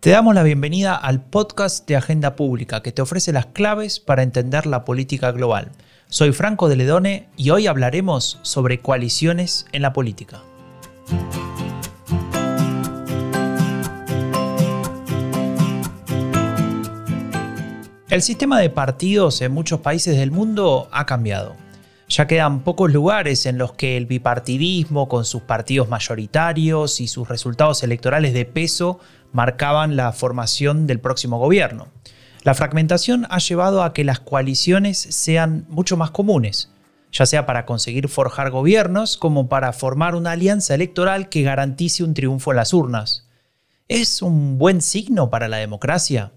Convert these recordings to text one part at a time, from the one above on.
Te damos la bienvenida al podcast de Agenda Pública que te ofrece las claves para entender la política global. Soy Franco de Ledone y hoy hablaremos sobre coaliciones en la política. El sistema de partidos en muchos países del mundo ha cambiado. Ya quedan pocos lugares en los que el bipartidismo, con sus partidos mayoritarios y sus resultados electorales de peso, marcaban la formación del próximo gobierno. La fragmentación ha llevado a que las coaliciones sean mucho más comunes, ya sea para conseguir forjar gobiernos como para formar una alianza electoral que garantice un triunfo en las urnas. ¿Es un buen signo para la democracia?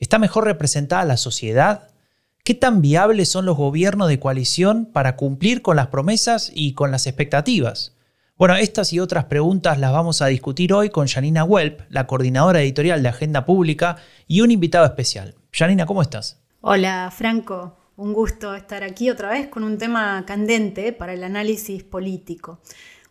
¿Está mejor representada la sociedad? ¿Qué tan viables son los gobiernos de coalición para cumplir con las promesas y con las expectativas? Bueno, estas y otras preguntas las vamos a discutir hoy con Janina Welp, la coordinadora editorial de Agenda Pública, y un invitado especial. Janina, ¿cómo estás? Hola, Franco. Un gusto estar aquí otra vez con un tema candente para el análisis político.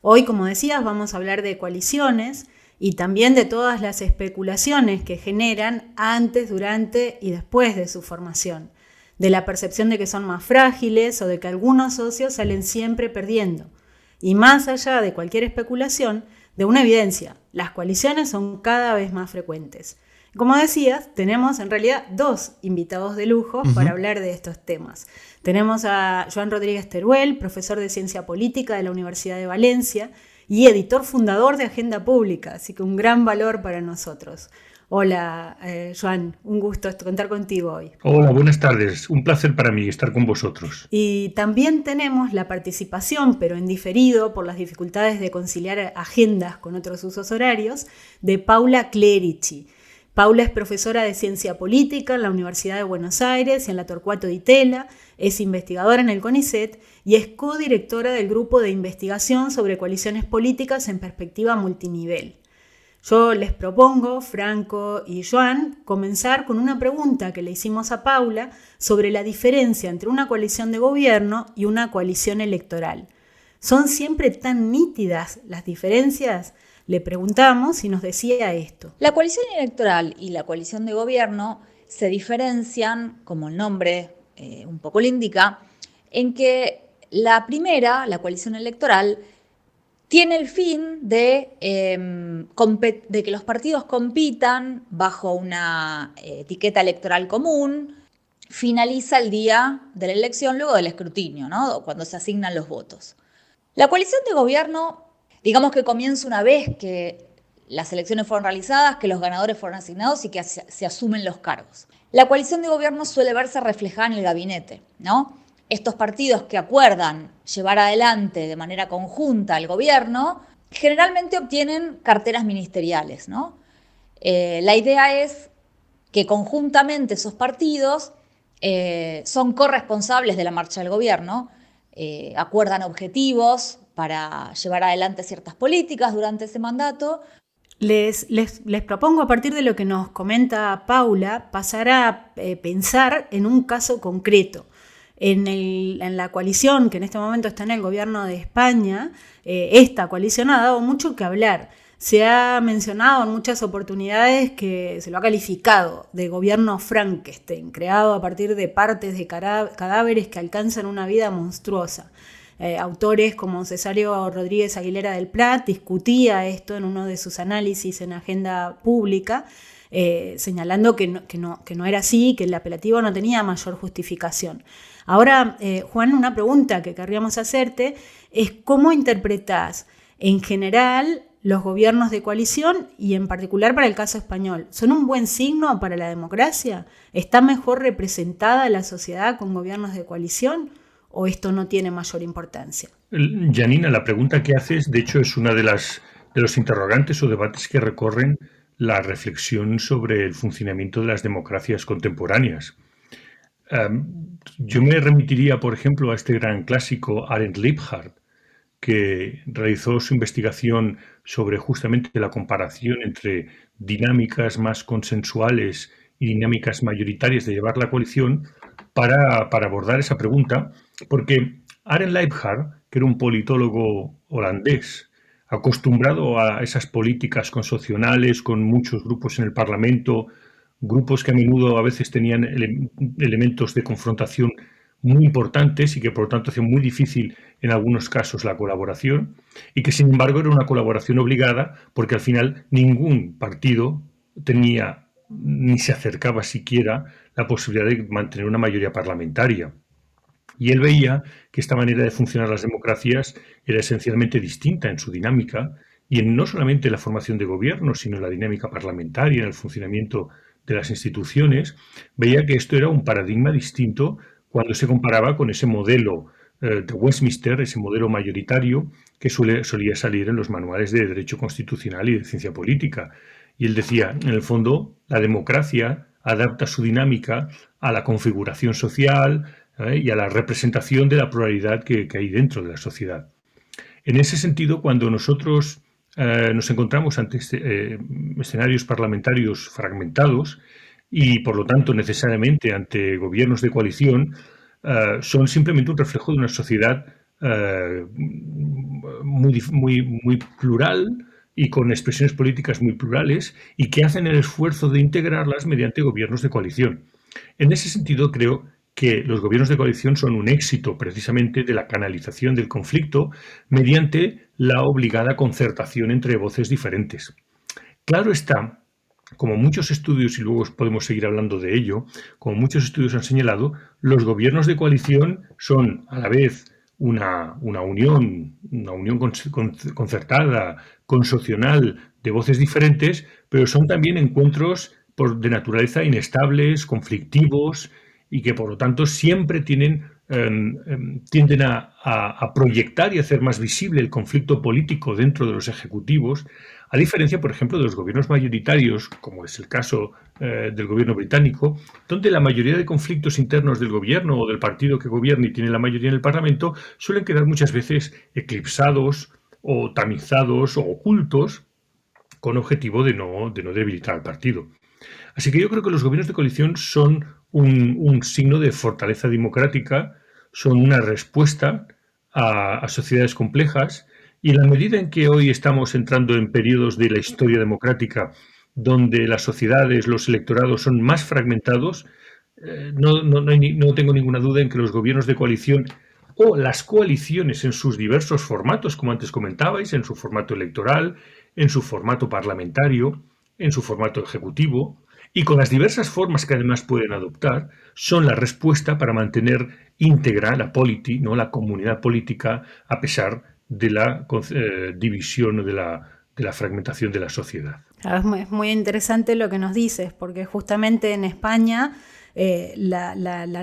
Hoy, como decías, vamos a hablar de coaliciones y también de todas las especulaciones que generan antes, durante y después de su formación de la percepción de que son más frágiles o de que algunos socios salen siempre perdiendo. Y más allá de cualquier especulación, de una evidencia, las coaliciones son cada vez más frecuentes. Como decías, tenemos en realidad dos invitados de lujo para hablar de estos temas. Tenemos a Joan Rodríguez Teruel, profesor de Ciencia Política de la Universidad de Valencia y editor fundador de Agenda Pública, así que un gran valor para nosotros. Hola, eh, Joan, un gusto contar contigo hoy. Hola, buenas tardes. Un placer para mí estar con vosotros. Y también tenemos la participación, pero en diferido por las dificultades de conciliar agendas con otros usos horarios, de Paula Clerici. Paula es profesora de Ciencia Política en la Universidad de Buenos Aires y en la Torcuato Di Tella, es investigadora en el CONICET y es codirectora del grupo de investigación sobre coaliciones políticas en perspectiva multinivel. Yo les propongo, Franco y Joan, comenzar con una pregunta que le hicimos a Paula sobre la diferencia entre una coalición de gobierno y una coalición electoral. ¿Son siempre tan nítidas las diferencias? Le preguntamos y nos decía esto. La coalición electoral y la coalición de gobierno se diferencian, como el nombre eh, un poco le indica, en que la primera, la coalición electoral, tiene el fin em, de, que los partidos compitan bajo una eh, etiqueta electoral común, finaliza el día de la elección luego del escrutinio, ¿no? cuando se asignan los votos. La coalición de gobierno, digamos que comienza una vez que las elecciones fueron realizadas, que los ganadores fueron asignados y que se, se asumen los cargos. La coalición de gobierno suele verse reflejada en el gabinete, ¿no? Estos partidos que acuerdan llevar adelante de manera conjunta el gobierno, generalmente obtienen carteras ministeriales. ¿no? Eh, la idea es que conjuntamente esos partidos eh, son corresponsables de la marcha del gobierno, eh, acuerdan objetivos para llevar adelante ciertas políticas durante ese mandato. Les, propongo a partir de lo que nos comenta Paula pasar a pensar en un caso concreto en, la coalición que en este momento está en el gobierno de España, eh, esta coalición ha dado mucho que hablar. Se ha mencionado en muchas oportunidades que se lo ha calificado de gobierno Frankenstein, creado a partir de partes de cadáveres que alcanzan una vida monstruosa. Eh, autores como Cesario Rodríguez Aguilera del Plat discutía esto en uno de sus análisis en agenda pública, eh, señalando que no, era así, que el apelativo no tenía mayor justificación. Ahora, eh, Juan, una pregunta que querríamos hacerte es cómo interpretás en general los gobiernos de coalición y en particular para el caso español. ¿Son un buen signo para la democracia? ¿Está mejor representada la sociedad con gobiernos de coalición o esto no tiene mayor importancia? Janina, la pregunta que haces, de hecho, es una de, las, de los interrogantes o debates que recorren la reflexión sobre el funcionamiento de las democracias contemporáneas. yo me remitiría, por ejemplo, a este gran clásico Arendt Liebhardt, que realizó su investigación sobre justamente la comparación entre dinámicas más consensuales y dinámicas mayoritarias de llevar la coalición para, para abordar esa pregunta, porque Arendt Liebhardt, que era un politólogo holandés, acostumbrado a esas políticas consocionales con muchos grupos en el Parlamento, grupos que a menudo a veces tenían elementos de confrontación muy importantes y que por lo tanto hacían muy difícil en algunos casos la colaboración y que sin embargo era una colaboración obligada porque al final ningún partido tenía ni se acercaba siquiera la posibilidad de mantener una mayoría parlamentaria. Y él veía que esta manera de funcionar las democracias era esencialmente distinta en su dinámica y en no solamente la formación de gobierno, sino en la dinámica parlamentaria, en el funcionamiento de las instituciones, veía que esto era un paradigma distinto cuando se comparaba con ese modelo eh, de Westminster, ese modelo mayoritario que solía salir en los manuales de Derecho Constitucional y de Ciencia Política. Y él decía, en el fondo, la democracia adapta su dinámica a la configuración social, ¿eh? y a la representación de la pluralidad que, hay dentro de la sociedad. En ese sentido, cuando nosotros eh, nos encontramos ante este, eh, escenarios parlamentarios fragmentados y, por lo tanto, necesariamente ante gobiernos de coalición, son simplemente un reflejo de una sociedad muy, muy, muy plural, y con expresiones políticas muy plurales y que hacen el esfuerzo de integrarlas mediante gobiernos de coalición. En ese sentido, creo que los gobiernos de coalición son un éxito precisamente de la canalización del conflicto mediante la obligada concertación entre voces diferentes. Claro está, como muchos estudios, y luego podemos seguir hablando de ello, como muchos estudios han señalado, los gobiernos de coalición son a la vez una, unión, una unión concertada, consocional de voces diferentes, pero son también encuentros de naturaleza inestables, conflictivos, y que por lo tanto siempre tienen, em, em, tienden a, proyectar y hacer más visible el conflicto político dentro de los ejecutivos, a diferencia, por ejemplo, de los gobiernos mayoritarios, como es el caso eh, del gobierno británico, donde la mayoría de conflictos internos del gobierno o del partido que gobierna y tiene la mayoría en el Parlamento suelen quedar muchas veces eclipsados o tamizados o ocultos con objetivo de no, de no debilitar al partido. Así que yo creo que los gobiernos de coalición son un, signo de fortaleza democrática, son una respuesta a, sociedades complejas. Y la medida en que hoy estamos entrando en periodos de la historia democrática donde las sociedades, los electorados son más fragmentados, eh, no, no, tengo ninguna duda en que los gobiernos de coalición o las coaliciones en sus diversos formatos, como antes comentabais, en su formato electoral, en su formato parlamentario, en su formato ejecutivo, y con las diversas formas que además pueden adoptar, son la respuesta para mantener íntegra la polity, ¿no? la comunidad política, a pesar de la eh, división o de la, fragmentación de la sociedad. Es muy interesante lo que nos dices, porque justamente en España eh, la,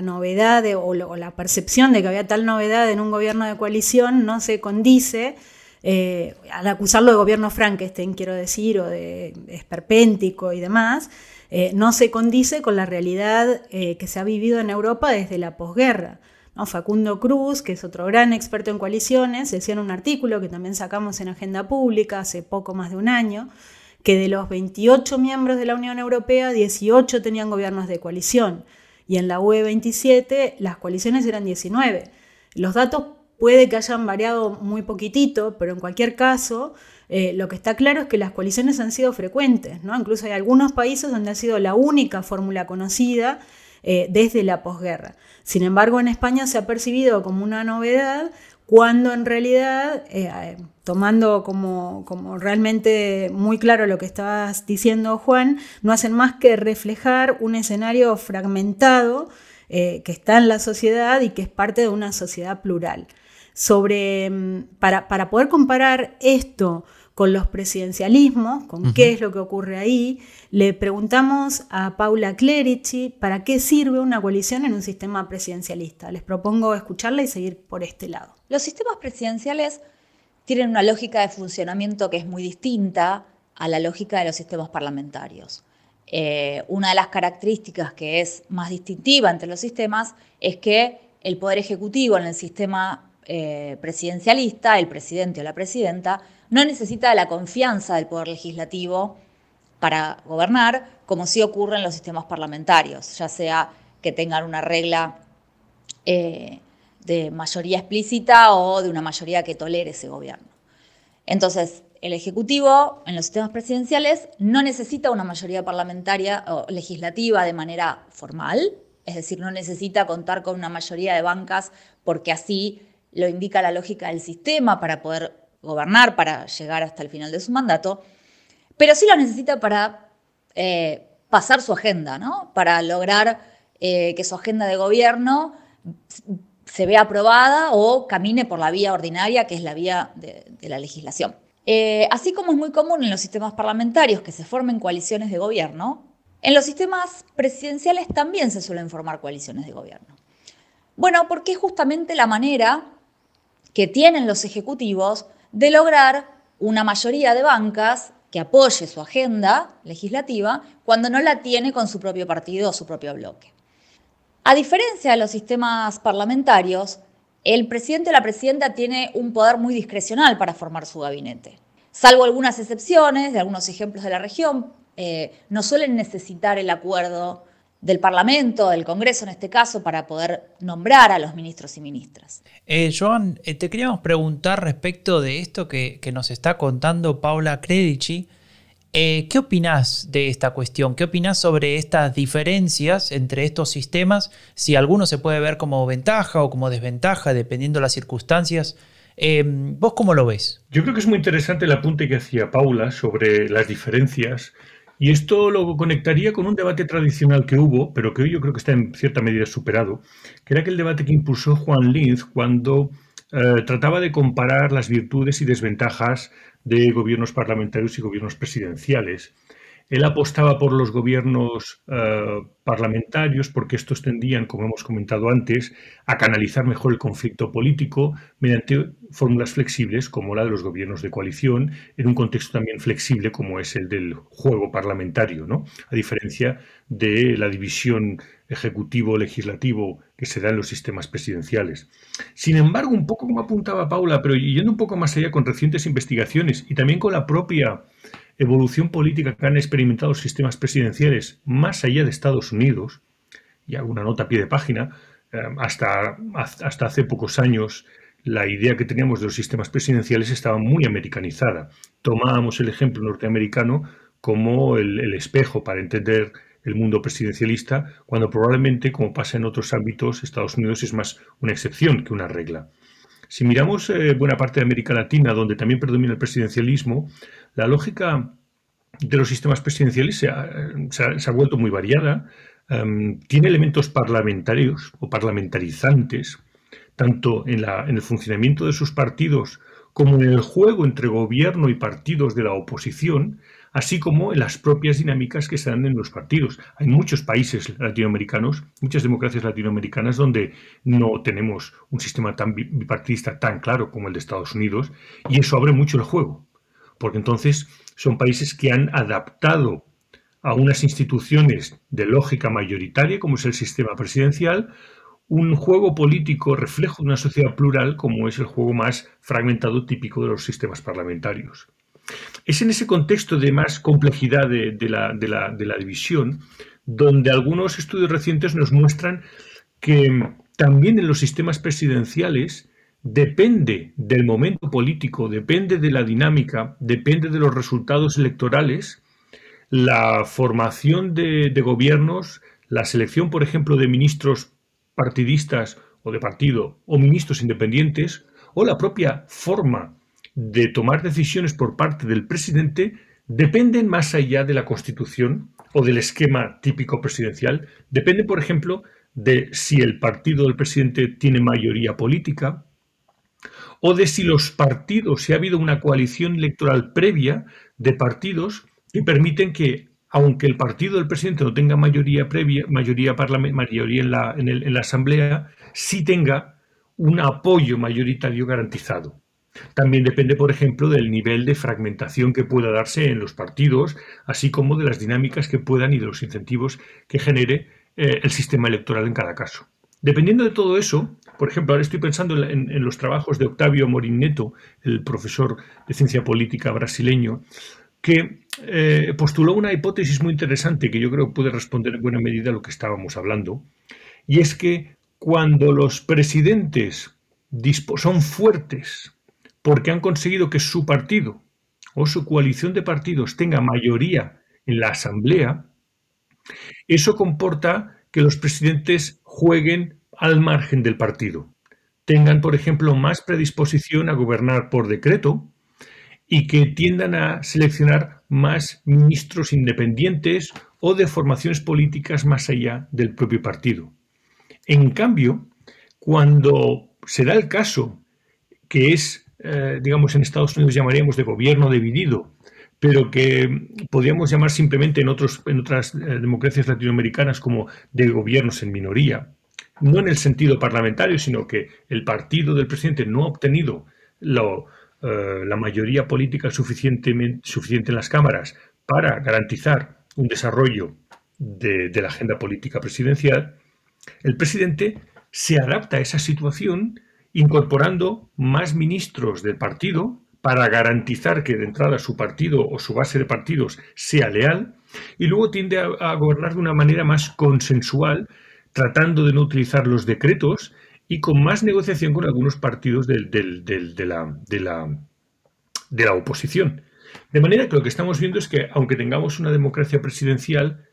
novedad o, la percepción de que había tal novedad en un gobierno de coalición no se condice eh, al acusarlo de gobierno Frankenstein, quiero decir, o de esperpéntico y demás, eh, no se condice con la realidad eh, que se ha vivido en Europa desde la posguerra. Facundo Cruz, que es otro gran experto en coaliciones, decía en un artículo que también sacamos en Agenda Pública hace poco más de un año, que de los 28 miembros de la Unión Europea, 18 tenían gobiernos de coalición y en la UE 27 las coaliciones eran 19. Los datos puede que hayan variado muy poquitito, pero en cualquier caso eh, lo que está claro es que las coaliciones han sido frecuentes. Incluso hay algunos países donde ha sido la única fórmula conocida eh, desde la posguerra. Sin embargo, en España se ha percibido como una novedad cuando en realidad, eh, tomando como, como, realmente muy claro lo que estabas diciendo, Juan, no hacen más que reflejar un escenario fragmentado que está en la sociedad y que es parte de una sociedad plural. Sobre, mm, para, para poder comparar esto con los presidencialismos, con qué es lo que ocurre ahí. Le preguntamos a Paula Clerici para qué sirve una coalición en un sistema presidencialista. Les propongo escucharla y seguir por este lado. Los sistemas presidenciales tienen una lógica de funcionamiento que es muy distinta a la lógica de los sistemas parlamentarios. Eh, una de las características que es más distintiva entre los sistemas es que el poder ejecutivo en el sistema eh, presidencialista, el presidente o la presidenta, no necesita la confianza del Poder Legislativo para gobernar, como sí ocurre en los sistemas parlamentarios, ya sea que tengan una regla eh, de mayoría explícita o de una mayoría que tolere ese gobierno. Entonces, el Ejecutivo en los sistemas presidenciales no necesita una mayoría parlamentaria o legislativa de manera formal, es decir, no necesita contar con una mayoría de bancas porque así lo indica la lógica del sistema para poder gobernar, para llegar hasta el final de su mandato, pero sí lo necesita para eh, pasar su agenda, ¿no? para lograr eh, que su agenda de gobierno se vea aprobada o camine por la vía ordinaria, que es la vía de, la legislación. Eh, así como es muy común en los sistemas parlamentarios que se formen coaliciones de gobierno, en los sistemas presidenciales también se suelen formar coaliciones de gobierno. Bueno, porque es justamente la manera que tienen los ejecutivos de lograr una mayoría de bancas que apoye su agenda legislativa cuando no la tiene con su propio partido o su propio bloque. A diferencia de los sistemas parlamentarios, el presidente o la presidenta tiene un poder muy discrecional para formar su gabinete. Salvo algunas excepciones de algunos ejemplos de la región, eh, no suelen necesitar el acuerdo del Parlamento, del Congreso en este caso, para poder nombrar a los ministros y ministras. Eh, Joan, eh, te queríamos preguntar respecto de esto que, nos está contando Paula Credici. ¿Qué opinas de esta cuestión? ¿Qué opinas sobre estas diferencias entre estos sistemas? Si alguno se puede ver como ventaja o como desventaja, dependiendo de las circunstancias. ¿Vos cómo lo ves? Yo creo que es muy interesante el apunte que hacía Paula sobre las diferencias y esto lo conectaría con un debate tradicional que hubo, pero que hoy yo creo que está en cierta medida superado, que era aquel debate que impulsó Juan Linz cuando eh, trataba de comparar las virtudes y desventajas de gobiernos parlamentarios y gobiernos presidenciales. Él apostaba por los gobiernos eh, parlamentarios porque estos tendían, como hemos comentado antes, a canalizar mejor el conflicto político mediante fórmulas flexibles como la de los gobiernos de coalición, en un contexto también flexible como es el del juego parlamentario, ¿no? a diferencia de la división ejecutivo-legislativo que se da en los sistemas presidenciales. Sin embargo, un poco como apuntaba Paula, pero yendo un poco más allá con recientes investigaciones y también con la propia evolución política que han experimentado los sistemas presidenciales más allá de Estados Unidos, y hago una nota a pie de página, eh, hasta, hasta hace pocos años la idea que teníamos de los sistemas presidenciales estaba muy americanizada. Tomábamos el ejemplo norteamericano como el, espejo para entender el mundo presidencialista, cuando probablemente, como pasa en otros ámbitos, Estados Unidos es más una excepción que una regla. Si miramos eh, buena parte de América Latina, donde también predomina el presidencialismo, la lógica de los sistemas presidenciales se ha, vuelto muy variada. Em, tiene elementos parlamentarios o parlamentarizantes, tanto en, en el funcionamiento de sus partidos como en el juego entre gobierno y partidos de la oposición, así como en las propias dinámicas que se dan en los partidos. Hay muchos países latinoamericanos, muchas democracias latinoamericanas donde no tenemos un sistema tan bipartidista tan claro como el de Estados Unidos y eso abre mucho el juego porque entonces son países que han adaptado a unas instituciones de lógica mayoritaria, como es el sistema presidencial, un juego político reflejo de una sociedad plural, como es el juego más fragmentado típico de los sistemas parlamentarios. Es en ese contexto de más complejidad de, la, de división donde algunos estudios recientes nos muestran que también en los sistemas presidenciales depende del momento político, depende de la dinámica, depende de los resultados electorales, la formación de, gobiernos, la selección, por ejemplo, de ministros partidistas o de partido o ministros independientes, o la propia forma de tomar decisiones por parte del presidente, dependen más allá de la constitución o del esquema típico presidencial. Depende, por ejemplo, de si el partido del presidente tiene mayoría política, o de si los partidos, si ha habido una coalición electoral previa de partidos que permiten que, aunque el partido del presidente no tenga mayoría previa, mayoría, mayoría en, la, en la Asamblea, sí tenga un apoyo mayoritario garantizado. También depende, por ejemplo, del nivel de fragmentación que pueda darse en los partidos, así como de las dinámicas que puedan y de los incentivos que genere eh, el sistema electoral en cada caso. Dependiendo de todo eso, por ejemplo, ahora estoy pensando en, los trabajos de Octavio Morinetto, el profesor de ciencia política brasileño, que eh, postuló una hipótesis muy interesante que yo creo puede responder en buena medida a lo que estábamos hablando, y es que cuando los presidentes son fuertes porque han conseguido que su partido o su coalición de partidos tenga mayoría en la Asamblea, eso comporta que los presidentes jueguen al margen del partido, tengan, por ejemplo, más predisposición a gobernar por decreto y que tiendan a seleccionar más ministros independientes o de formaciones políticas más allá del propio partido. En cambio, cuando se da el caso, que es, eh, digamos, en Estados Unidos llamaríamos de gobierno dividido, pero que podríamos llamar simplemente en, otros, en otras eh, democracias latinoamericanas como de gobiernos en minoría, no en el sentido parlamentario, sino que el partido del presidente no ha obtenido eh, la mayoría política suficiente en las cámaras para garantizar un desarrollo de, de la agenda política presidencial, el presidente se adapta a esa situación incorporando más ministros del partido para garantizar que de entrada su partido o su base de partidos sea leal y luego tiende a, gobernar de una manera más consensual, tratando de no utilizar los decretos y con más negociación con algunos partidos de, la, de, la, de la oposición. De manera que lo que estamos viendo es que, aunque tengamos una democracia presidencial,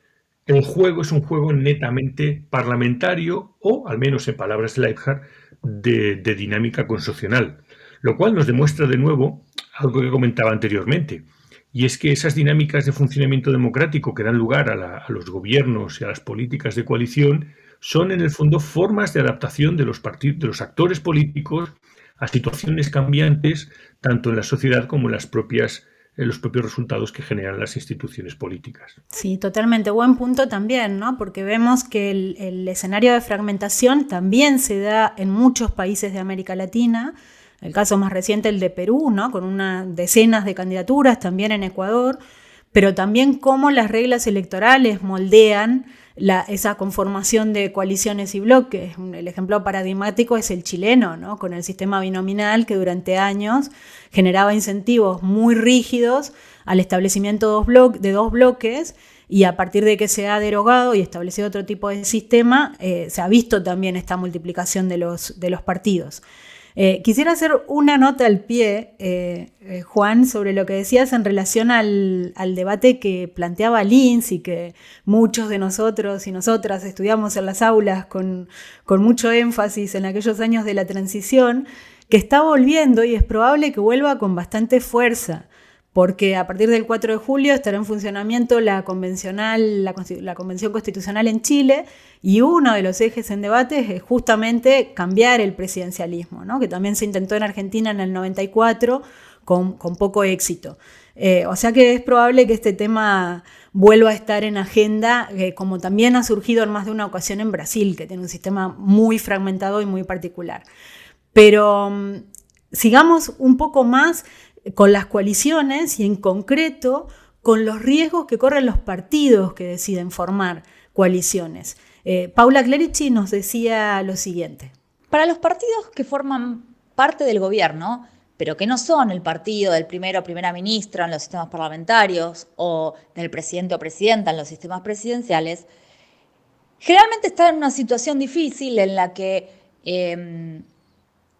el juego es un juego netamente parlamentario o, al menos en palabras de Leibhardt, de, dinámica constitucional lo cual nos demuestra de nuevo algo que comentaba anteriormente, y es que esas dinámicas de funcionamiento democrático que dan lugar a, los gobiernos y a las políticas de coalición son en el fondo formas de adaptación de los, de los actores políticos a situaciones cambiantes, tanto en la sociedad como en las propias los propios resultados que generan las instituciones políticas. Sí, totalmente. Buen punto también, ¿no? Porque vemos que el, el escenario de fragmentación también se da en muchos países de América Latina el caso más reciente, el de Perú, ¿no? con unas decenas de candidaturas, también en Ecuador, pero también cómo las reglas electorales moldean esa conformación de coaliciones y bloques. El ejemplo paradigmático es el chileno, ¿no? con el sistema binominal que durante años generaba incentivos muy rígidos al establecimiento de dos bloques y a partir de que se ha derogado y establecido otro tipo de sistema, eh, se ha visto también esta multiplicación de los, de los partidos. Eh, quisiera hacer una nota al pie, eh, eh, Juan, sobre lo que decías en relación al, debate que planteaba Linz y que muchos de nosotros y nosotras estudiamos en las aulas con, con mucho énfasis en aquellos años de la transición, que está volviendo y es probable que vuelva con bastante fuerza porque a partir del 4 de julio estará en funcionamiento la, convencional, la, Convención Constitucional en Chile y uno de los ejes en debate es justamente cambiar el presidencialismo, ¿no? que también se intentó en Argentina en el 94 con, poco éxito. Eh, o sea que es probable que este tema vuelva a estar en agenda, eh, como también ha surgido en más de una ocasión en Brasil, que tiene un sistema muy fragmentado y muy particular. Pero mm, sigamos un poco más con las coaliciones y en concreto con los riesgos que corren los partidos que deciden formar coaliciones. Eh, Paula Clerici nos decía lo siguiente. Para los partidos que forman parte del gobierno, pero que no son el partido del primero o primera ministra en los sistemas parlamentarios o del presidente o presidenta en los sistemas presidenciales, generalmente están en una situación difícil en la que em,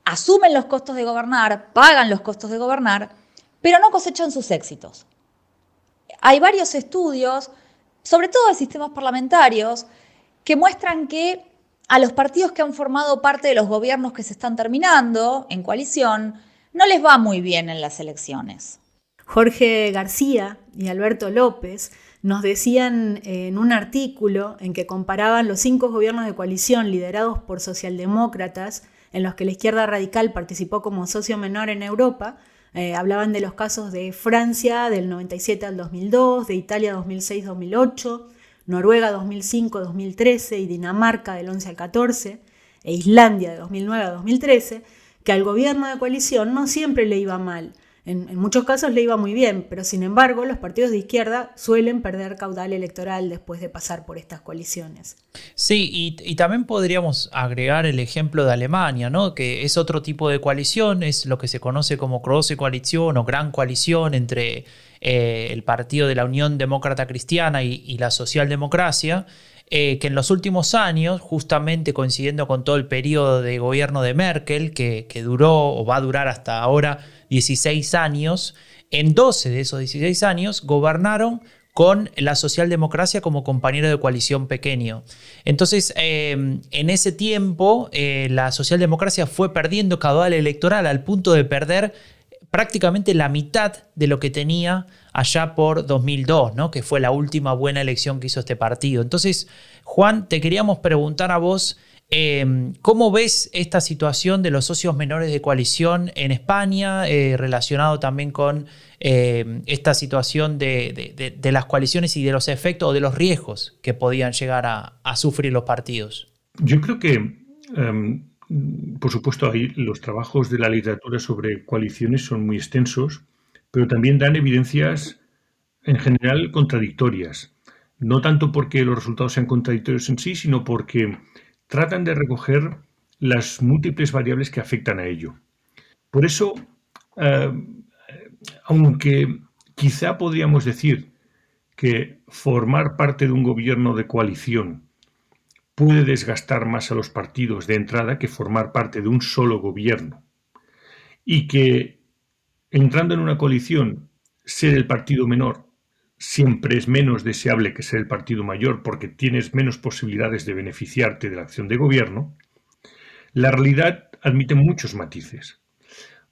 asumen los costos de gobernar, pagan los costos de gobernar, pero no cosechan sus éxitos. Hay varios estudios, sobre todo de sistemas parlamentarios, que muestran que a los partidos que han formado parte de los gobiernos que se están terminando en coalición, no les va muy bien en las elecciones. Jorge García y Alberto López nos decían en un artículo en que comparaban los cinco gobiernos de coalición liderados por socialdemócratas en los que la izquierda radical participó como socio menor en Europa, eh, hablaban de los casos de Francia del 97 al 2002, de Italia 2006-2008, Noruega 2005-2013 y Dinamarca del 11 al 14, e Islandia de 2009 a 2013, que al gobierno de coalición no siempre le iba mal, en, muchos casos le iba muy bien, pero sin embargo los partidos de izquierda suelen perder caudal electoral después de pasar por estas coaliciones. Sí, y, también podríamos agregar el ejemplo de Alemania, ¿no? que es otro tipo de coalición, es lo que se conoce como Große Coalición o Gran Coalición entre eh, el Partido de la Unión Demócrata Cristiana y, la Socialdemocracia, eh, que en los últimos años, justamente coincidiendo con todo el periodo de gobierno de Merkel, que, duró o va a durar hasta ahora 16 años, en 12 de esos 16 años gobernaron con la socialdemocracia como compañero de coalición pequeño. Entonces, em, en ese tiempo, eh, la socialdemocracia fue perdiendo caudal electoral al punto de perder prácticamente la mitad de lo que tenía allá por 2002, ¿no? que fue la última buena elección que hizo este partido. Entonces, Juan, te queríamos preguntar a vos, em, ¿cómo ves esta situación de los socios menores de coalición en España, eh, relacionado también con eh, esta situación de, las coaliciones y de los efectos o de los riesgos que podían llegar a, sufrir los partidos? Yo creo que, em, por supuesto, ahí los trabajos de la literatura sobre coaliciones son muy extensos, pero también dan evidencias en general contradictorias. No tanto porque los resultados sean contradictorios en sí, sino porque tratan de recoger las múltiples variables que afectan a ello. Por eso, em, aunque quizá podríamos decir que formar parte de un gobierno de coalición puede desgastar más a los partidos de entrada que formar parte de un solo gobierno. Y que entrando en una coalición, ser el partido menor siempre es menos deseable que ser el partido mayor porque tienes menos posibilidades de beneficiarte de la acción de gobierno, la realidad admite muchos matices.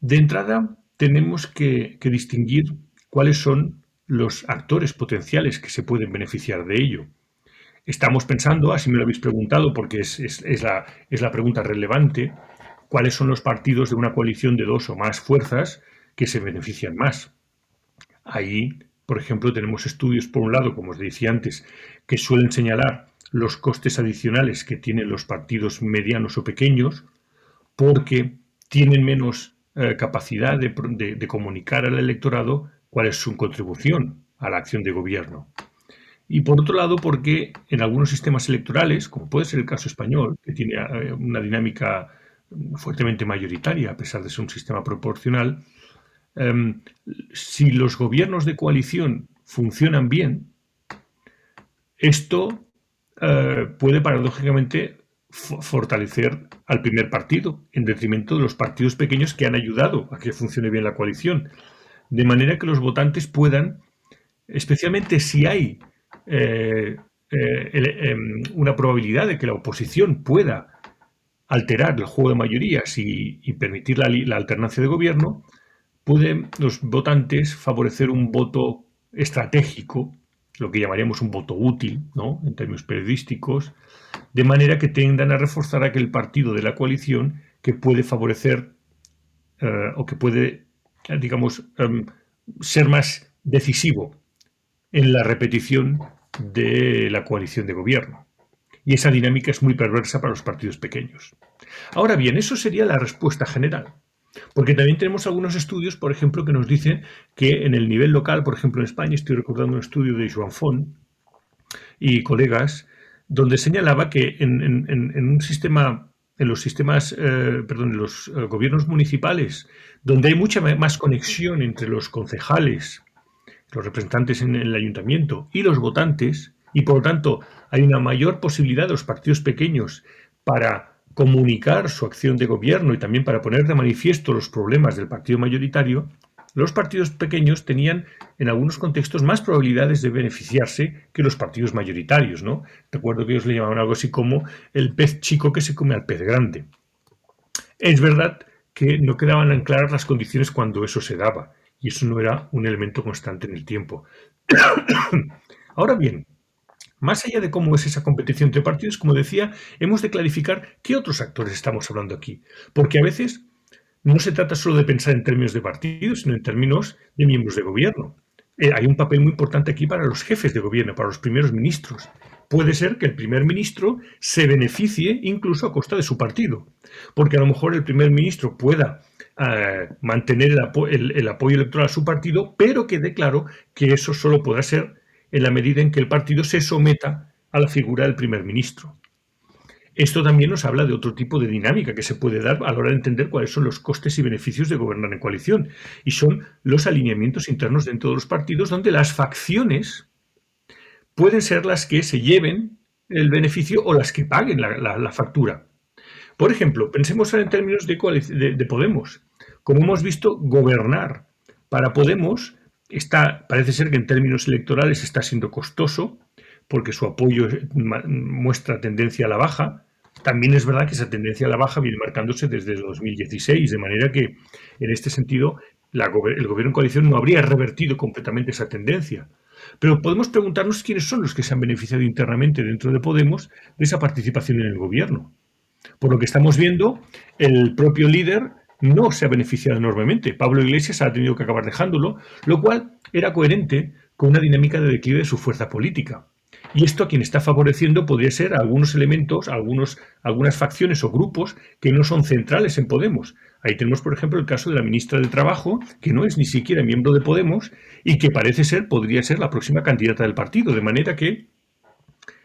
De entrada, tenemos que, distinguir cuáles son los actores potenciales que se pueden beneficiar de ello. Estamos pensando, así me lo habéis preguntado porque es, la, es la pregunta relevante, cuáles son los partidos de una coalición de dos o más fuerzas que se benefician más. Ahí, por ejemplo, tenemos estudios, por un lado, como os decía antes, que suelen señalar los costes adicionales que tienen los partidos medianos o pequeños, porque tienen menos eh, capacidad de, comunicar al electorado cuál es su contribución a la acción de gobierno. Y por otro lado, porque en algunos sistemas electorales, como puede ser el caso español, que tiene eh, una dinámica fuertemente mayoritaria, a pesar de ser un sistema proporcional, em, si los gobiernos de coalición funcionan bien, esto eh, puede paradójicamente fortalecer al primer partido en detrimento de los partidos pequeños que han ayudado a que funcione bien la coalición. De manera que los votantes puedan, especialmente si hay eh, eh, em, una probabilidad de que la oposición pueda alterar el juego de mayorías y, permitir la, la, alternancia de gobierno, pueden los votantes favorecer un voto estratégico lo que llamaríamos un voto útil, ¿no? en términos periodísticos, de manera que tendan a reforzar aquel partido de la coalición que puede favorecer eh, o que puede, digamos, em, ser más decisivo en la repetición de la coalición de gobierno. Y esa dinámica es muy perversa para los partidos pequeños. Ahora bien, eso sería la respuesta general. Porque también tenemos algunos estudios, por ejemplo, que nos dicen que en el nivel local, por ejemplo en España, estoy recordando un estudio de Joan Font y colegas, donde señalaba que en, un sistema, en los sistemas, eh, perdón, en los eh, gobiernos municipales, donde hay mucha más conexión entre los concejales, los representantes en el ayuntamiento y los votantes, y por lo tanto hay una mayor posibilidad de los partidos pequeños para comunicar su acción de gobierno y también para poner de manifiesto los problemas del partido mayoritario, los partidos pequeños tenían en algunos contextos más probabilidades de beneficiarse que los partidos mayoritarios, ¿no? Recuerdo que ellos le llamaban algo así como el pez chico que se come al pez grande. Es verdad que no quedaban claras las condiciones cuando eso se daba, y eso no era un elemento constante en el tiempo. Ahora bien, más allá de cómo es esa competición entre partidos, como decía, hemos de clarificar qué otros actores estamos hablando aquí. Porque a veces no se trata solo de pensar en términos de partidos, sino en términos de miembros de gobierno. Eh, hay un papel muy importante aquí para los jefes de gobierno, para los primeros ministros. Puede ser que el primer ministro se beneficie incluso a costa de su partido, porque a lo mejor el primer ministro pueda eh, mantener el, apoyo electoral a su partido, pero quede claro que eso solo podrá ser en la medida en que el partido se someta a la figura del primer ministro. Esto también nos habla de otro tipo de dinámica que se puede dar a la hora de entender cuáles son los costes y beneficios de gobernar en coalición. Y son los alineamientos internos dentro de los partidos donde las facciones pueden ser las que se lleven el beneficio o las que paguen la, factura. Por ejemplo, pensemos en términos de, de, Podemos. Como hemos visto, gobernar para Podemos está, parece ser que en términos electorales está siendo costoso, porque su apoyo muestra tendencia a la baja. También es verdad que esa tendencia a la baja viene marcándose desde 2016, de manera que en este sentido el gobierno en coalición no habría revertido completamente esa tendencia. Pero podemos preguntarnos quiénes son los que se han beneficiado internamente dentro de Podemos de esa participación en el gobierno. Por lo que estamos viendo, el propio líder no se ha beneficiado enormemente. Pablo Iglesias ha tenido que acabar dejándolo, lo cual era coherente con una dinámica de declive de su fuerza política. Y esto a quien está favoreciendo podría ser algunos elementos, algunos, algunas facciones o grupos que no son centrales en Podemos. Ahí tenemos, por ejemplo, el caso de la ministra de Trabajo, que no es ni siquiera miembro de Podemos y que parece ser, podría ser la próxima candidata del partido. De manera que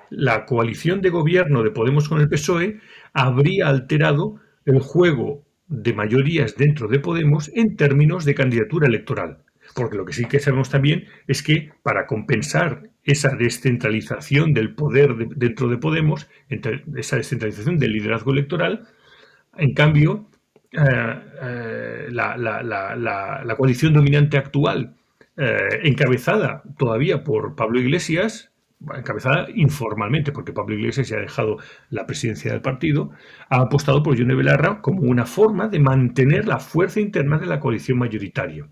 la coalición de gobierno de Podemos con el PSOE habría alterado el juego de mayorías dentro de Podemos en términos de candidatura electoral. Porque lo que sí que sabemos también es que para compensar esa descentralización del poder dentro de Podemos, esa descentralización del liderazgo electoral, en cambio, eh, eh, la, coalición dominante actual, eh, encabezada todavía por Pablo Iglesias, encabezada informalmente, porque Pablo Iglesias ya ha dejado la presidencia del partido, ha apostado por Yone Belarra como una forma de mantener la fuerza interna de la coalición mayoritaria.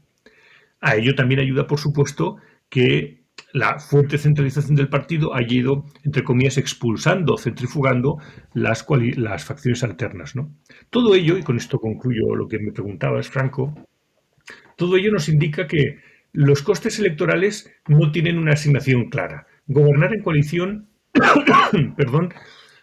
A ello también ayuda, por supuesto, que la fuerte centralización del partido ha ido, entre comillas, expulsando, centrifugando las, las facciones alternas. ¿no? Todo ello, y con esto concluyo lo que me preguntabas, Franco, todo ello nos indica que los costes electorales no tienen una asignación clara. Gobernar en coalición perdón,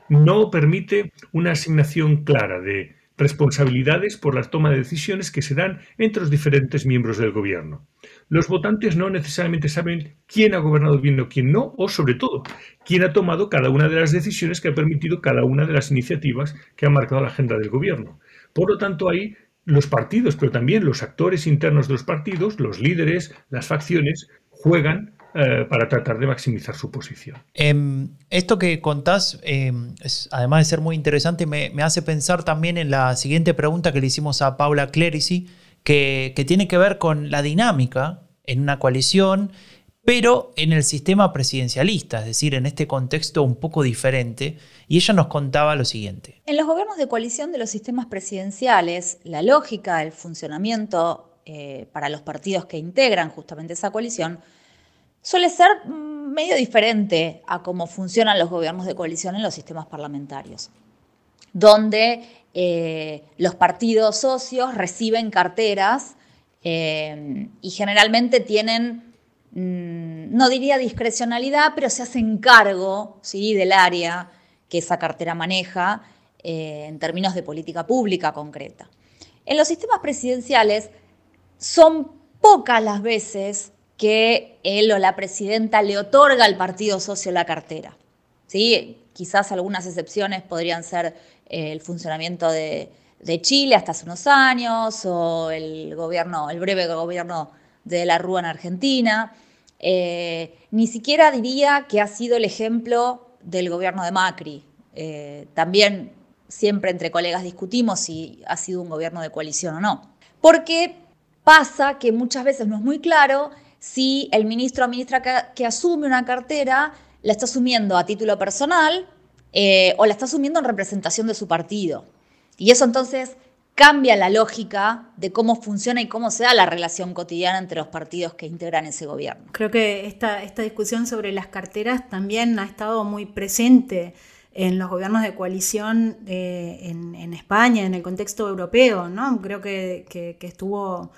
no permite una asignación clara de responsabilidades por la toma de decisiones que se dan entre los diferentes miembros del gobierno. Los votantes no necesariamente saben quién ha gobernado bien o quién no, o sobre todo, quién ha tomado cada una de las decisiones que ha permitido cada una de las iniciativas que han marcado la agenda del gobierno. Por lo tanto, ahí los partidos, pero también los actores internos de los partidos, los líderes, las facciones, juegan eh, para tratar de maximizar su posición. Em, esto que contás, em, además de ser muy interesante, me, hace pensar también en la siguiente pregunta que le hicimos a Paula Clerici, que, tiene que ver con la dinámica en una coalición, pero en el sistema presidencialista, es decir, en este contexto un poco diferente. Y ella nos contaba lo siguiente. En los gobiernos de coalición de los sistemas presidenciales, la lógica, el funcionamiento eh, para los partidos que integran justamente esa coalición, suele ser medio diferente a cómo funcionan los gobiernos de coalición en los sistemas parlamentarios, donde eh, los partidos socios reciben carteras eh, y generalmente tienen, mm, no diría discrecionalidad, pero se hacen cargo ¿sí? del área que esa cartera maneja eh, en términos de política pública concreta. En los sistemas presidenciales son pocas las veces que él o la presidenta le otorga al partido socio la cartera. ¿Sí? Quizás algunas excepciones podrían ser eh, el funcionamiento de, Chile hasta hace unos años o el, gobierno, el breve gobierno de la Rúa en Argentina. Eh, ni siquiera diría que ha sido el ejemplo del gobierno de Macri. Eh, también siempre entre colegas discutimos si ha sido un gobierno de coalición o no. Porque pasa que muchas veces no es muy claro si el ministro o ministra que, asume una cartera la está asumiendo a título personal eh, o la está asumiendo en representación de su partido. Y eso entonces cambia la lógica de cómo funciona y cómo se da la relación cotidiana entre los partidos que integran ese gobierno. Creo que esta, esta discusión sobre las carteras también ha estado muy presente en los gobiernos de coalición eh, en, España, en el contexto europeo, ¿no? Creo que, que estuvo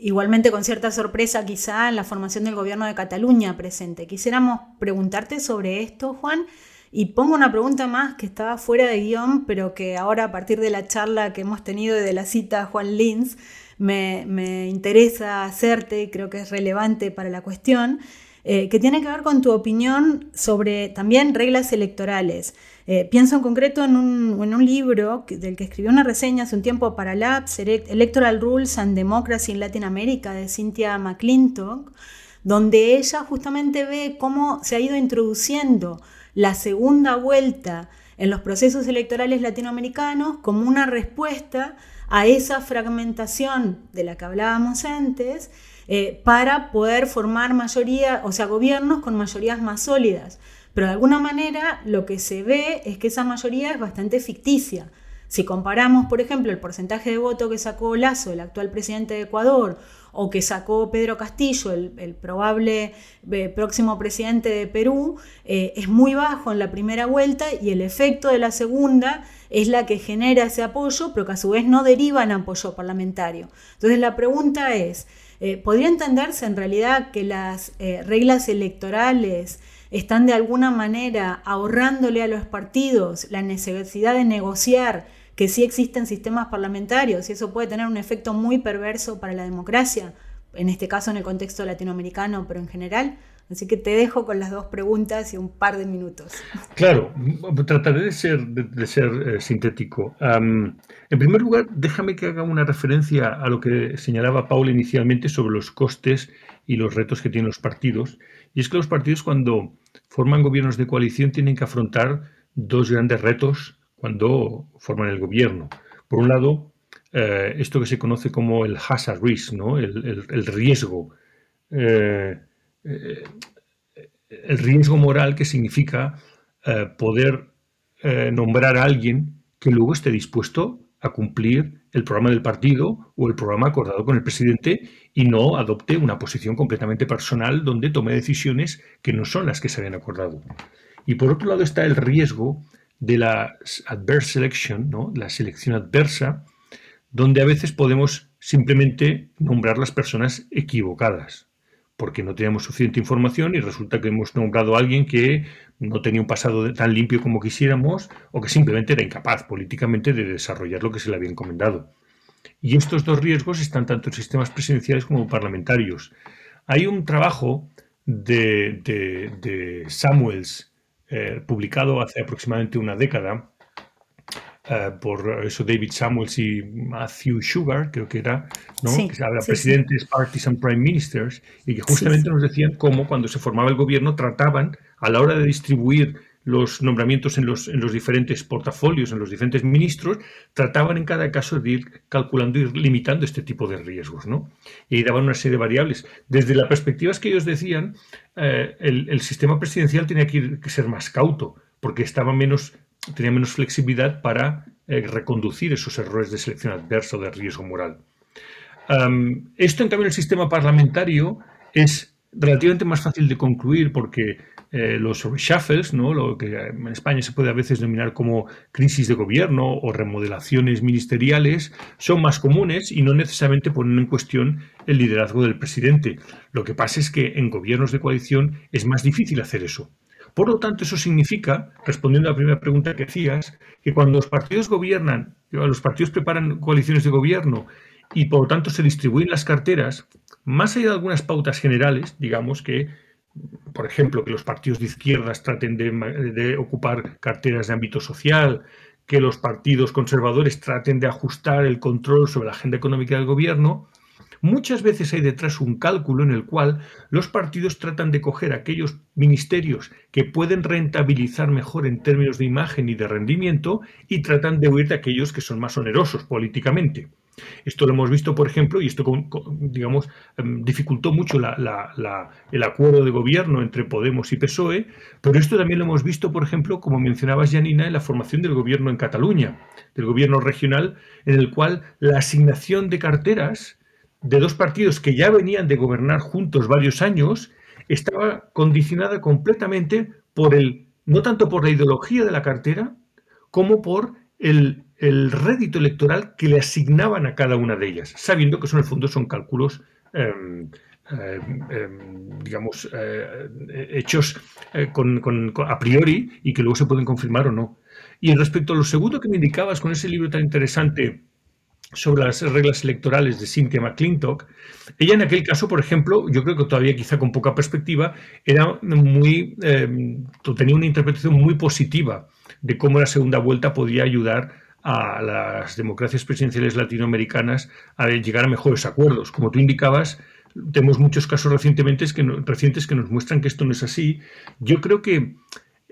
igualmente con cierta sorpresa quizá en la formación del gobierno de Cataluña presente. Quisiéramos preguntarte sobre esto, Juan, y pongo una pregunta más que estaba fuera de guion, pero que ahora a partir de la charla que hemos tenido y de la cita Juan Lins, me, me interesa hacerte y creo que es relevante para la cuestión. Eh, que tiene que ver con tu opinión sobre también reglas electorales. Eh, pienso en concreto en un, libro del que escribió una reseña hace un tiempo para Labs, Electoral Rules and Democracy in Latin America, de Cynthia McClintock, donde ella justamente ve cómo se ha ido introduciendo la segunda vuelta en los procesos electorales latinoamericanos como una respuesta a esa fragmentación de la que hablábamos antes eh, para poder formar mayoría, o sea, gobiernos con mayorías más sólidas. Pero de alguna manera lo que se ve es que esa mayoría es bastante ficticia. Si comparamos, por ejemplo, el porcentaje de voto que sacó Lazo, el actual presidente de Ecuador, o que sacó Pedro Castillo, el, probable eh, próximo presidente de Perú, eh, es muy bajo en la primera vuelta y el efecto de la segunda es la que genera ese apoyo, pero que a su vez no deriva en apoyo parlamentario. Entonces la pregunta es, eh, ¿podría entenderse en realidad que las reglas electorales están de alguna manera ahorrándole a los partidos la necesidad de negociar que sí existen sistemas parlamentarios y eso puede tener un efecto muy perverso para la democracia, en este caso en el contexto latinoamericano, pero en general. Así que te dejo con las dos preguntas y un par de minutos. Claro, trataré de ser, de, ser eh, sintético. en primer lugar, déjame que haga una referencia a lo que señalaba Paula inicialmente sobre los costes y los retos que tienen los partidos. Y es que los partidos cuando forman gobiernos de coalición tienen que afrontar dos grandes retos cuando forman el gobierno. Por un lado, eh, esto que se conoce como el hazard risk, ¿no? el, riesgo. Eh, eh, el riesgo moral que significa poder nombrar a alguien que luego esté dispuesto a cumplir el programa del partido o el programa acordado con el presidente y no adopte una posición completamente personal donde tome decisiones que no son las que se habían acordado. Y por otro lado está el riesgo de la adverse selection, ¿no? la selección adversa, donde a veces podemos simplemente nombrar las personas equivocadas, porque no tenemos suficiente información y resulta que hemos nombrado a alguien que no tenía un pasado tan limpio como quisiéramos o que simplemente era incapaz políticamente de desarrollar lo que se le había encomendado. Y estos dos riesgos están tanto en sistemas presidenciales como parlamentarios. Hay un trabajo de, de Samuels eh, publicado hace aproximadamente una década eh, por eso David Samuels y Matthew Sugar, creo que era, ¿no? que habla presidentes, parties and prime ministers, y que justamente nos decían cómo cuando se formaba el gobierno trataban a la hora de distribuir los nombramientos en los, en los diferentes portafolios, en los diferentes ministros, trataban en cada caso de ir calculando y limitando este tipo de riesgos, ¿no? Y daban una serie de variables. Desde las perspectivas que ellos decían, eh, el, sistema presidencial tenía que, ser más cauto, porque estaba menos, tenía menos flexibilidad para eh, reconducir esos errores de selección adversa o de riesgo moral. esto, en cambio, en el sistema parlamentario es relativamente más fácil de concluir porque eh, los reshuffles, ¿no? lo que en España se puede a veces denominar como crisis de gobierno o remodelaciones ministeriales, son más comunes y no necesariamente ponen en cuestión el liderazgo del presidente. Lo que pasa es que en gobiernos de coalición es más difícil hacer eso. Por lo tanto, eso significa, respondiendo a la primera pregunta que hacías, que cuando los partidos gobiernan, los partidos preparan coaliciones de gobierno y por lo tanto se distribuyen las carteras, más allá de algunas pautas generales, digamos que por ejemplo, que los partidos de izquierdas traten de, ocupar carteras de ámbito social, que los partidos conservadores traten de ajustar el control sobre la agenda económica del gobierno, muchas veces hay detrás un cálculo en el cual los partidos tratan de coger aquellos ministerios que pueden rentabilizar mejor en términos de imagen y de rendimiento y tratan de huir de aquellos que son más onerosos políticamente. Esto lo hemos visto, por ejemplo, y esto, digamos, em, dificultó mucho el acuerdo de gobierno entre Podemos y PSOE, pero esto también lo hemos visto, por ejemplo, como mencionabas, Janina, en la formación del gobierno en Cataluña, del gobierno regional, en el cual la asignación de carteras de dos partidos que ya venían de gobernar juntos varios años estaba condicionada completamente por el, no tanto por la ideología de la cartera, como por el el rédito electoral que le asignaban a cada una de ellas, sabiendo que eso en el fondo son cálculos, em, em, em, digamos, eh, hechos eh, con, a priori y que luego se pueden confirmar o no. Y respecto a lo segundo que me indicabas con ese libro tan interesante sobre las reglas electorales de Cynthia McClintock, ella en aquel caso, por ejemplo, yo creo que todavía quizá con poca perspectiva, era muy, tenía una interpretación muy positiva de cómo la segunda vuelta podía ayudar a las democracias presidenciales latinoamericanas a llegar a mejores acuerdos. Como tú indicabas, tenemos muchos casos recientemente recientes que nos muestran que esto no es así. Yo creo que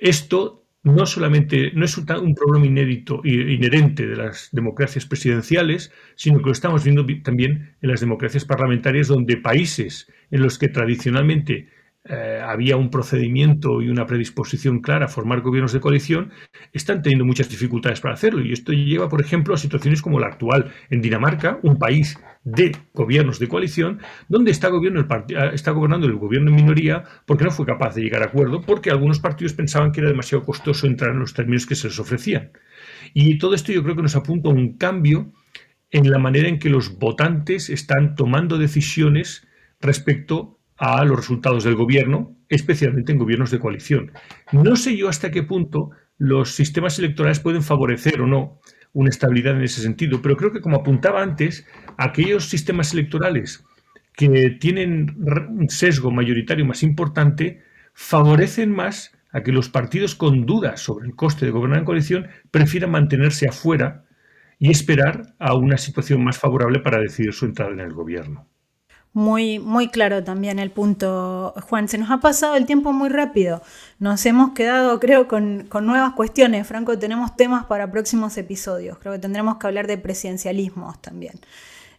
Esto no solamente no es un, problema inédito inherente de las democracias presidenciales, sino que lo estamos viendo también en las democracias parlamentarias, donde países en los que tradicionalmente eh, había un procedimiento y una predisposición clara a formar gobiernos de coalición, están teniendo muchas dificultades para hacerlo. Y esto lleva, por ejemplo, a situaciones como la actual en Dinamarca, un país de gobiernos de coalición, donde está, eh, está gobernando el gobierno en minoría porque no fue capaz de llegar a acuerdo, porque algunos partidos pensaban que era demasiado costoso entrar en los términos que se les ofrecían. Y todo esto yo creo que nos apunta a un cambio en la manera en que los votantes están tomando decisiones respecto a los resultados del gobierno, especialmente en gobiernos de coalición. No sé yo hasta qué punto los sistemas electorales pueden favorecer o no una estabilidad en ese sentido, pero creo que como apuntaba antes, aquellos sistemas electorales que tienen un sesgo mayoritario más importante favorecen más a que los partidos con dudas sobre el coste de gobernar en coalición prefieran mantenerse afuera y esperar a una situación más favorable para decidir su entrada en el gobierno. Muy, muy claro también el punto, Juan. Se nos ha pasado el tiempo muy rápido. Nos hemos quedado, creo, con, nuevas cuestiones. Franco, tenemos temas para próximos episodios. Creo que tendremos que hablar de presidencialismos también.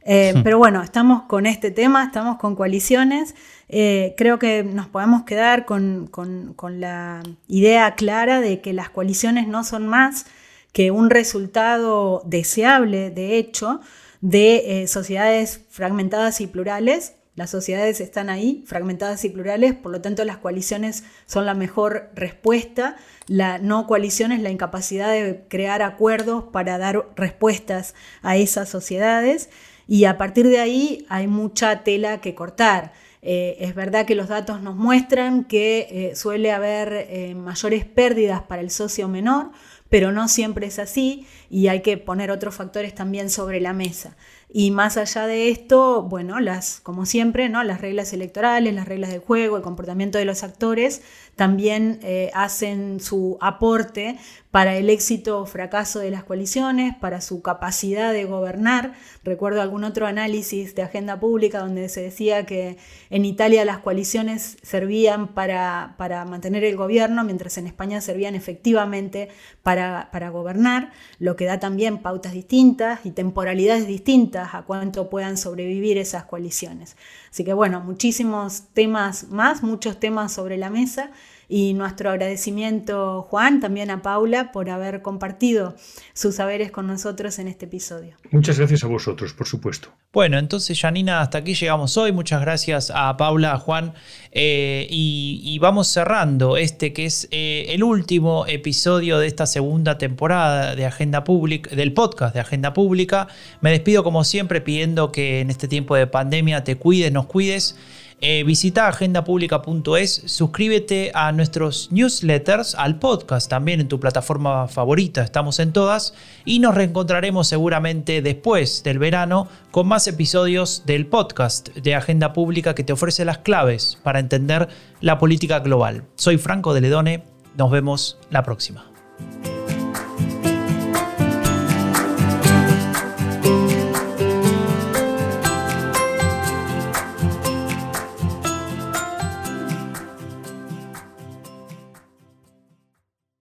Eh, pero bueno, estamos con este tema, estamos con coaliciones. Eh, creo que nos podemos quedar con, con la idea clara de que las coaliciones no son más que un resultado deseable, de hecho, de eh, sociedades fragmentadas y plurales. Las sociedades están ahí, fragmentadas y plurales, por lo tanto las coaliciones son la mejor respuesta. La no coalición es la incapacidad de crear acuerdos para dar respuestas a esas sociedades y a partir de ahí hay mucha tela que cortar. Eh, es verdad que los datos nos muestran que eh, suele haber mayores pérdidas para el socio menor, pero no siempre es así y hay que poner otros factores también sobre la mesa. Y más allá de esto, bueno, las, como siempre, ¿no? las reglas electorales, las reglas del juego, el comportamiento de los actores también eh, hacen su aporte para el éxito o fracaso de las coaliciones, para su capacidad de gobernar. Recuerdo algún otro análisis de agenda pública donde se decía que en Italia las coaliciones servían para, para mantener el gobierno, mientras en España servían efectivamente para, para gobernar, lo que da también pautas distintas y temporalidades distintas a cuánto puedan sobrevivir esas coaliciones. Así que bueno, muchísimos temas más, muchos temas sobre la mesa y nuestro agradecimiento, Juan, también a Paula por haber compartido sus saberes con nosotros en este episodio. Muchas gracias a vosotros, por supuesto. Bueno, entonces, Janina, hasta aquí llegamos hoy. Muchas gracias a Paula, a Juan. Eh, y, vamos cerrando este que es eh, el último episodio de esta segunda temporada de Agenda Pública, del podcast de Agenda Pública. Me despido como siempre pidiendo que en este tiempo de pandemia te cuides, nos cuides. Eh, visita agendapublica.es, suscríbete a nuestros newsletters, al podcast también en tu plataforma favorita, estamos en todas, y nos reencontraremos seguramente después del verano con más episodios del podcast de Agenda Pública que te ofrece las claves para entender la política global. Soy Franco de Ledone, nos vemos la próxima.